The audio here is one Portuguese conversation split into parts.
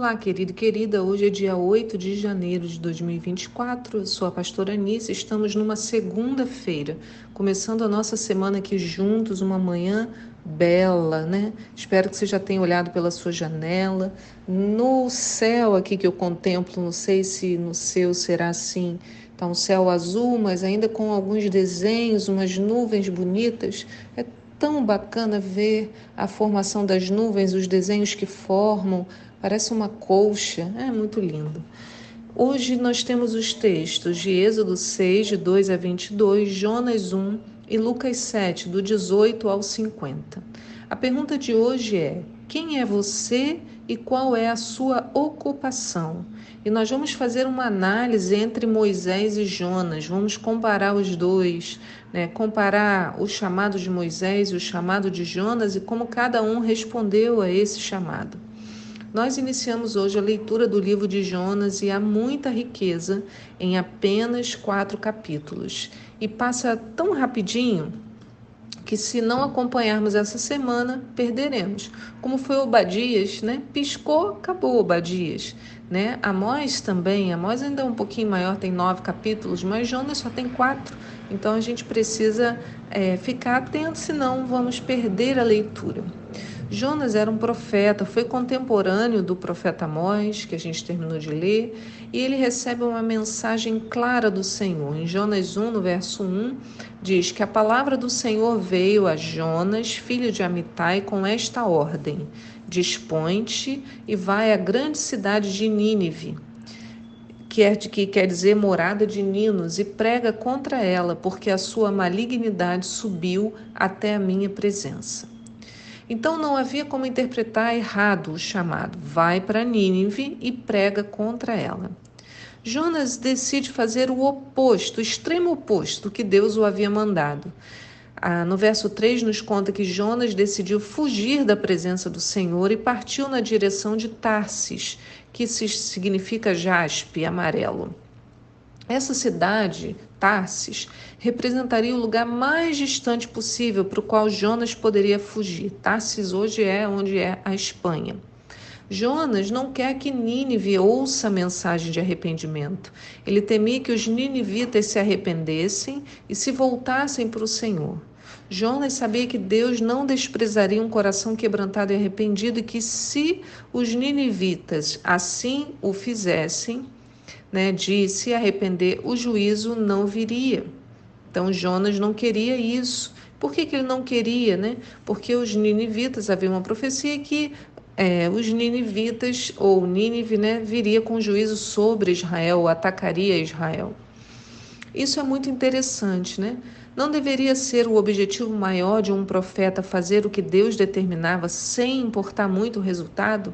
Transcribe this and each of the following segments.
Olá, querido e querida. Hoje é dia 8 de janeiro de 2024. Eu sou a pastora Anice. Estamos numa segunda-feira, começando a nossa semana aqui juntos, uma manhã bela, né? Espero que você já tenha olhado pela sua janela. No céu aqui que eu contemplo, não sei se no seu será assim. Tá um céu azul, mas ainda com alguns desenhos, umas nuvens bonitas. É tão bacana ver a formação das nuvens, os desenhos que formam, Parece uma colcha, é muito lindo. Hoje nós temos os textos de Êxodo 6, de 2 a 22, Jonas 1 e Lucas 7, do 18 ao 50. A pergunta de hoje é: quem é você e qual é a sua ocupação? E nós vamos fazer uma análise entre Moisés e Jonas, vamos comparar os dois, né? comparar o chamado de Moisés e o chamado de Jonas e como cada um respondeu a esse chamado. Nós iniciamos hoje a leitura do livro de Jonas e há muita riqueza em apenas quatro capítulos. E passa tão rapidinho que se não acompanharmos essa semana, perderemos. Como foi Obadias, né? Piscou, acabou Obadias. Né? Amós também, Amós ainda é um pouquinho maior, tem nove capítulos, mas Jonas só tem quatro. Então a gente precisa é, ficar atento, senão vamos perder a leitura. Jonas era um profeta, foi contemporâneo do profeta Amós, que a gente terminou de ler, e ele recebe uma mensagem clara do Senhor. Em Jonas 1, no verso 1, diz que a palavra do Senhor veio a Jonas, filho de Amitai, com esta ordem: Dispõe-te e vai à grande cidade de Nínive que, é, que quer dizer morada de Ninos, e prega contra ela, porque a sua malignidade subiu até a minha presença. Então não havia como interpretar errado o chamado. Vai para Nínive e prega contra ela. Jonas decide fazer o oposto, o extremo oposto do que Deus o havia mandado. Ah, no verso 3 nos conta que Jonas decidiu fugir da presença do Senhor e partiu na direção de Tarsis, que significa jaspe, amarelo. Essa cidade, Tarsis, representaria o lugar mais distante possível para o qual Jonas poderia fugir. Tarsis hoje é onde é a Espanha. Jonas não quer que Nínive ouça a mensagem de arrependimento. Ele temia que os ninivitas se arrependessem e se voltassem para o Senhor. Jonas sabia que Deus não desprezaria um coração quebrantado e arrependido e que se os ninivitas assim o fizessem, né, de se arrepender, o juízo não viria. Então Jonas não queria isso. Por que, que ele não queria? Né? Porque os ninivitas, havia uma profecia que é, os ninivitas, ou Nínive, né, viria com juízo sobre Israel, atacaria Israel. Isso é muito interessante, né? Não deveria ser o objetivo maior de um profeta fazer o que Deus determinava sem importar muito o resultado?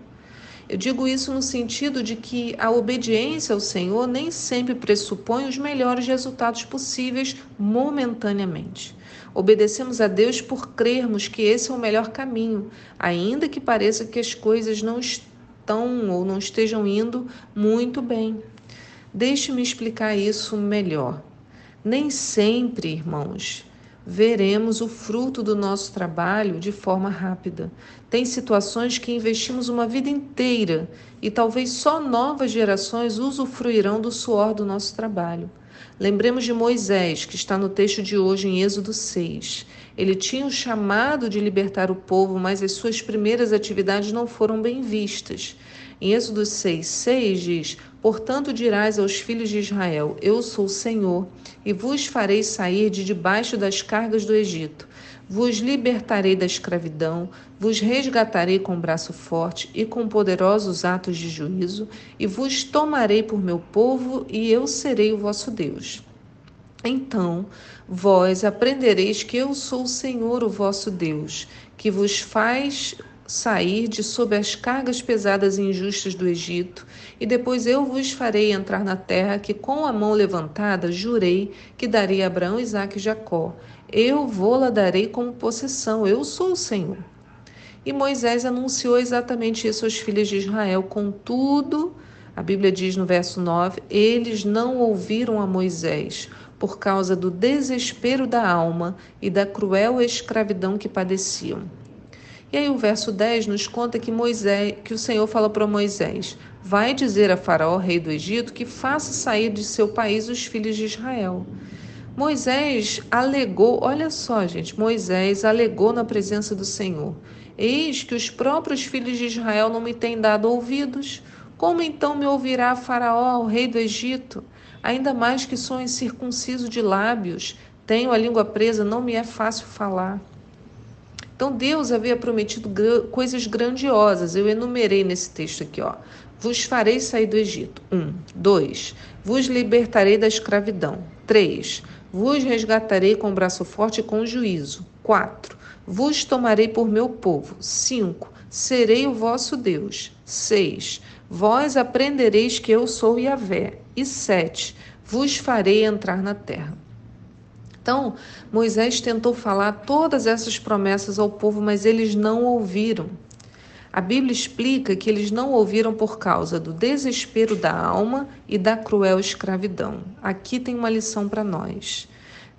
Eu digo isso no sentido de que a obediência ao Senhor nem sempre pressupõe os melhores resultados possíveis momentaneamente. Obedecemos a Deus por crermos que esse é o melhor caminho, ainda que pareça que as coisas não estão ou não estejam indo muito bem. Deixe-me explicar isso melhor. Nem sempre, irmãos, veremos o fruto do nosso trabalho de forma rápida. Tem situações que investimos uma vida inteira e talvez só novas gerações usufruirão do suor do nosso trabalho. Lembremos de Moisés, que está no texto de hoje em Êxodo 6. Ele tinha o chamado de libertar o povo, mas as suas primeiras atividades não foram bem vistas. Em Êxodo 6, 6 diz: Portanto dirás aos filhos de Israel: Eu sou o Senhor, e vos farei sair de debaixo das cargas do Egito. Vos libertarei da escravidão, vos resgatarei com braço forte e com poderosos atos de juízo, e vos tomarei por meu povo, e eu serei o vosso Deus. Então vós aprendereis que eu sou o Senhor, o vosso Deus, que vos faz sair de sob as cargas pesadas e injustas do Egito, e depois eu vos farei entrar na terra que com a mão levantada jurei que daria a Abraão, Isaque e Jacó. Eu vou-la darei como possessão, eu sou o Senhor. E Moisés anunciou exatamente isso aos filhos de Israel, contudo, a Bíblia diz no verso 9: eles não ouviram a Moisés por causa do desespero da alma e da cruel escravidão que padeciam. E aí o verso 10 nos conta que Moisés, que o Senhor fala para Moisés: Vai dizer a Faraó, rei do Egito, que faça sair de seu país os filhos de Israel. Moisés alegou, olha só, gente, Moisés alegou na presença do Senhor: Eis que os próprios filhos de Israel não me têm dado ouvidos. Como então me ouvirá Faraó, o rei do Egito? Ainda mais que sou incircunciso de lábios, tenho a língua presa, não me é fácil falar. Então Deus havia prometido coisas grandiosas. Eu enumerei nesse texto aqui, ó. Vos farei sair do Egito. Um. Dois. Vos libertarei da escravidão. Três. Vos resgatarei com braço forte e com juízo. Quatro. Vos tomarei por meu povo. Cinco. Serei o vosso Deus. Seis. Vós aprendereis que eu sou Yahvé. E sete. Vos farei entrar na terra. Então, Moisés tentou falar todas essas promessas ao povo, mas eles não ouviram. A Bíblia explica que eles não ouviram por causa do desespero da alma e da cruel escravidão. Aqui tem uma lição para nós.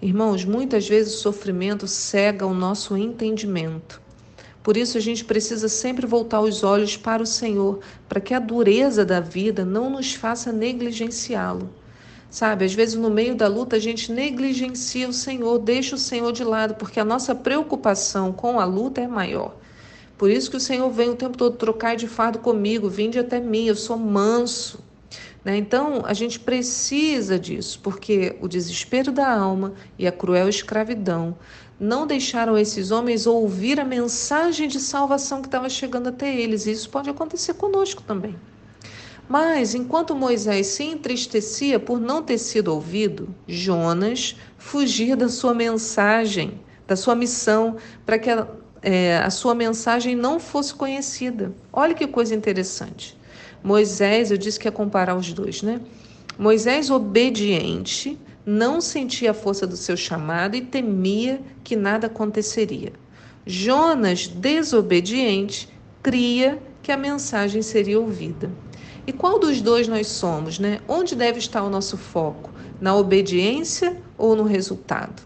Irmãos, muitas vezes o sofrimento cega o nosso entendimento. Por isso a gente precisa sempre voltar os olhos para o Senhor, para que a dureza da vida não nos faça negligenciá-lo. Sabe, às vezes no meio da luta a gente negligencia o Senhor, deixa o Senhor de lado, porque a nossa preocupação com a luta é maior. Por isso que o Senhor vem o tempo todo trocar de fardo comigo, vinde até mim, eu sou manso. Né? Então a gente precisa disso, porque o desespero da alma e a cruel escravidão não deixaram esses homens ouvir a mensagem de salvação que estava chegando até eles. E isso pode acontecer conosco também. Mas, enquanto Moisés se entristecia por não ter sido ouvido, Jonas fugia da sua mensagem, da sua missão, para que a, é, a sua mensagem não fosse conhecida. Olha que coisa interessante. Moisés, eu disse que ia comparar os dois, né? Moisés, obediente, não sentia a força do seu chamado e temia que nada aconteceria. Jonas, desobediente, cria que a mensagem seria ouvida. E qual dos dois nós somos, né? Onde deve estar o nosso foco? Na obediência ou no resultado?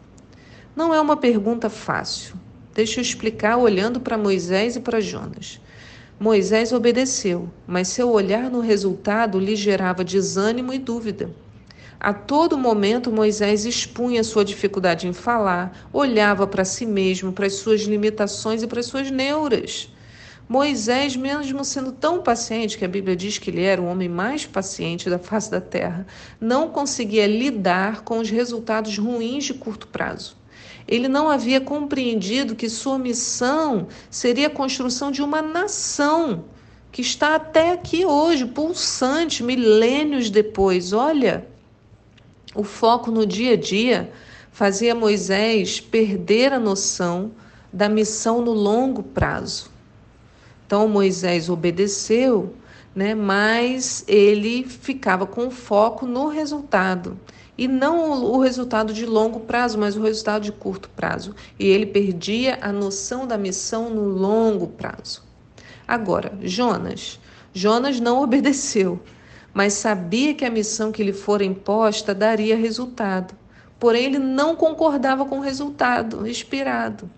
Não é uma pergunta fácil. Deixa eu explicar olhando para Moisés e para Jonas. Moisés obedeceu, mas seu olhar no resultado lhe gerava desânimo e dúvida. A todo momento, Moisés expunha sua dificuldade em falar, olhava para si mesmo, para as suas limitações e para as suas neuras. Moisés, mesmo sendo tão paciente, que a Bíblia diz que ele era o homem mais paciente da face da terra, não conseguia lidar com os resultados ruins de curto prazo. Ele não havia compreendido que sua missão seria a construção de uma nação que está até aqui hoje, pulsante, milênios depois. Olha, o foco no dia a dia fazia Moisés perder a noção da missão no longo prazo. Então Moisés obedeceu, né, mas ele ficava com foco no resultado. E não o resultado de longo prazo, mas o resultado de curto prazo. E ele perdia a noção da missão no longo prazo. Agora, Jonas. Jonas não obedeceu, mas sabia que a missão que lhe fora imposta daria resultado. Porém, ele não concordava com o resultado esperado.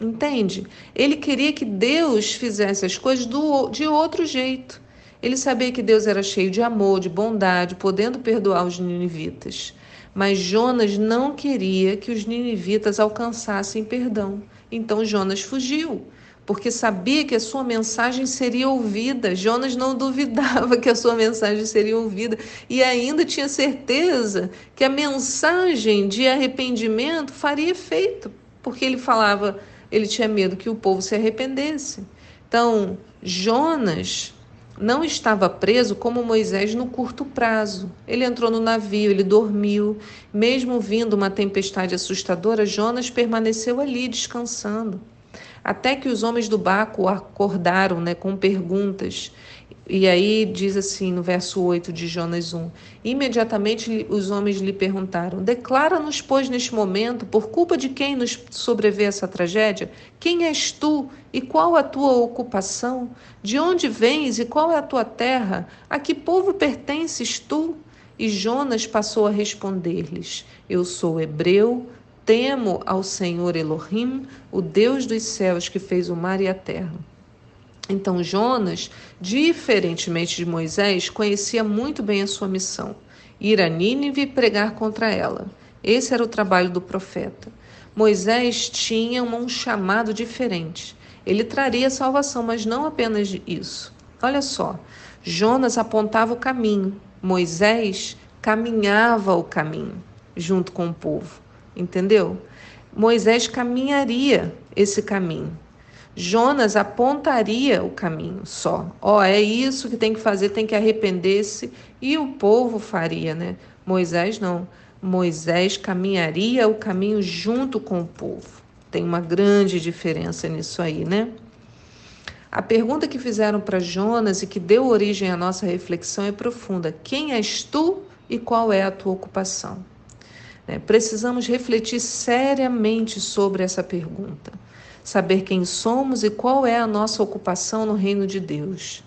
Entende? Ele queria que Deus fizesse as coisas do, de outro jeito. Ele sabia que Deus era cheio de amor, de bondade, podendo perdoar os ninivitas. Mas Jonas não queria que os ninivitas alcançassem perdão. Então Jonas fugiu, porque sabia que a sua mensagem seria ouvida. Jonas não duvidava que a sua mensagem seria ouvida e ainda tinha certeza que a mensagem de arrependimento faria efeito, porque ele falava ele tinha medo que o povo se arrependesse. Então, Jonas não estava preso como Moisés no curto prazo. Ele entrou no navio, ele dormiu. Mesmo vindo uma tempestade assustadora, Jonas permaneceu ali descansando. Até que os homens do barco acordaram né, com perguntas. E aí diz assim no verso 8 de Jonas 1: Imediatamente os homens lhe perguntaram: Declara-nos, pois, neste momento, por culpa de quem nos sobrevê essa tragédia? Quem és tu e qual a tua ocupação? De onde vens e qual é a tua terra? A que povo pertences tu? E Jonas passou a responder-lhes: Eu sou hebreu, Temo ao Senhor Elohim, o Deus dos céus que fez o mar e a terra. Então Jonas, diferentemente de Moisés, conhecia muito bem a sua missão: ir a Nínive e pregar contra ela. Esse era o trabalho do profeta. Moisés tinha um chamado diferente. Ele traria salvação, mas não apenas isso. Olha só, Jonas apontava o caminho, Moisés caminhava o caminho junto com o povo, entendeu? Moisés caminharia esse caminho. Jonas apontaria o caminho só. Ó, oh, é isso que tem que fazer, tem que arrepender-se e o povo faria, né? Moisés não. Moisés caminharia o caminho junto com o povo. Tem uma grande diferença nisso aí, né? A pergunta que fizeram para Jonas e que deu origem à nossa reflexão é profunda: quem és tu e qual é a tua ocupação? Né? Precisamos refletir seriamente sobre essa pergunta, saber quem somos e qual é a nossa ocupação no reino de Deus.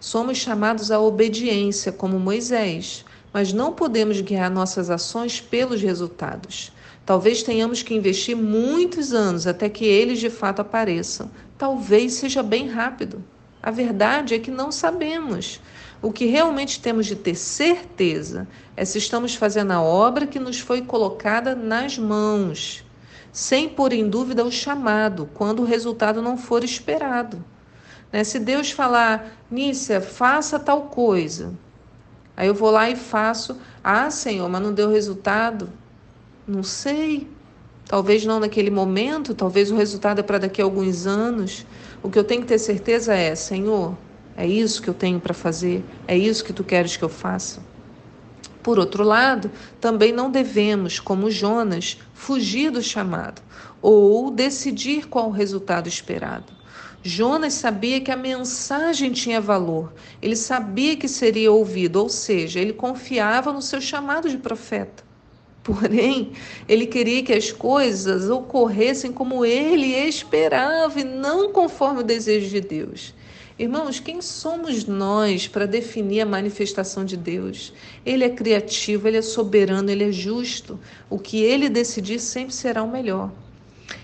Somos chamados à obediência, como Moisés, mas não podemos guiar nossas ações pelos resultados. Talvez tenhamos que investir muitos anos até que eles de fato apareçam. Talvez seja bem rápido. A verdade é que não sabemos. O que realmente temos de ter certeza é se estamos fazendo a obra que nos foi colocada nas mãos, sem pôr em dúvida o chamado, quando o resultado não for esperado. Né? Se Deus falar, Nícia, faça tal coisa, aí eu vou lá e faço, ah, Senhor, mas não deu resultado. Não sei. Talvez não naquele momento, talvez o resultado é para daqui a alguns anos. O que eu tenho que ter certeza é, Senhor, é isso que eu tenho para fazer, é isso que tu queres que eu faça. Por outro lado, também não devemos, como Jonas, fugir do chamado ou decidir qual o resultado esperado. Jonas sabia que a mensagem tinha valor, ele sabia que seria ouvido, ou seja, ele confiava no seu chamado de profeta. Porém, ele queria que as coisas ocorressem como ele esperava e não conforme o desejo de Deus. Irmãos, quem somos nós para definir a manifestação de Deus? Ele é criativo, ele é soberano, ele é justo. O que ele decidir sempre será o melhor.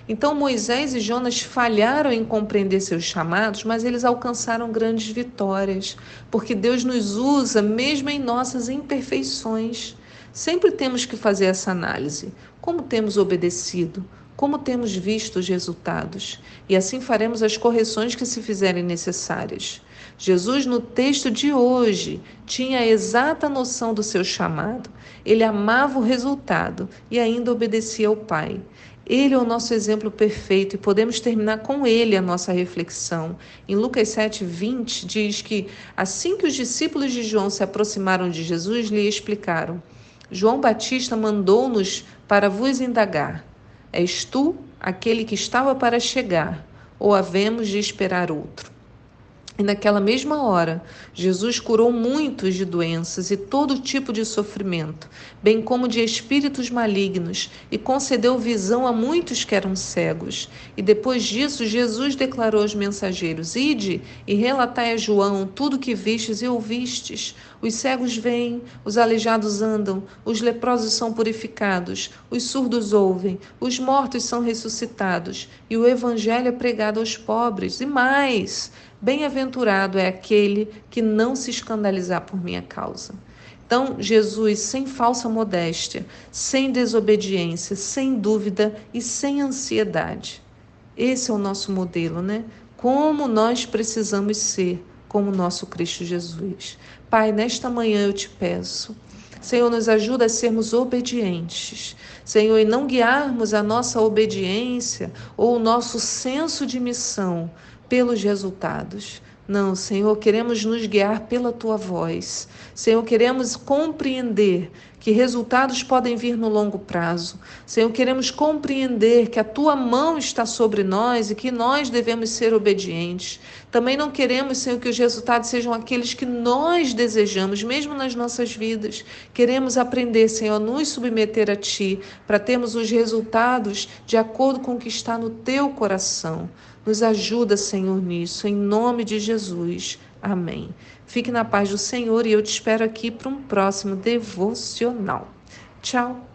Então Moisés e Jonas falharam em compreender seus chamados, mas eles alcançaram grandes vitórias, porque Deus nos usa mesmo em nossas imperfeições. Sempre temos que fazer essa análise. Como temos obedecido? Como temos visto os resultados? E assim faremos as correções que se fizerem necessárias. Jesus, no texto de hoje, tinha a exata noção do seu chamado, ele amava o resultado e ainda obedecia ao Pai. Ele é o nosso exemplo perfeito e podemos terminar com ele a nossa reflexão. Em Lucas 7, 20, diz que assim que os discípulos de João se aproximaram de Jesus, lhe explicaram. João Batista mandou-nos para vos indagar: És tu aquele que estava para chegar, ou havemos de esperar outro? E naquela mesma hora, Jesus curou muitos de doenças e todo tipo de sofrimento, bem como de espíritos malignos, e concedeu visão a muitos que eram cegos. E depois disso, Jesus declarou aos mensageiros: Ide e relatai a João tudo o que vistes e ouvistes. Os cegos vêm, os aleijados andam, os leprosos são purificados, os surdos ouvem, os mortos são ressuscitados, e o evangelho é pregado aos pobres. E mais, Bem-aventurado é aquele que não se escandalizar por minha causa. Então, Jesus, sem falsa modéstia, sem desobediência, sem dúvida e sem ansiedade. Esse é o nosso modelo, né? Como nós precisamos ser como nosso Cristo Jesus. Pai, nesta manhã eu te peço. Senhor, nos ajuda a sermos obedientes. Senhor, e não guiarmos a nossa obediência ou o nosso senso de missão pelos resultados. Não, Senhor, queremos nos guiar pela tua voz. Senhor, queremos compreender que resultados podem vir no longo prazo. Senhor, queremos compreender que a tua mão está sobre nós e que nós devemos ser obedientes. Também não queremos, Senhor, que os resultados sejam aqueles que nós desejamos, mesmo nas nossas vidas. Queremos aprender, Senhor, a nos submeter a ti, para termos os resultados de acordo com o que está no teu coração. Nos ajuda, Senhor, nisso, em nome de Jesus. Amém. Fique na paz do Senhor e eu te espero aqui para um próximo devocional. Tchau.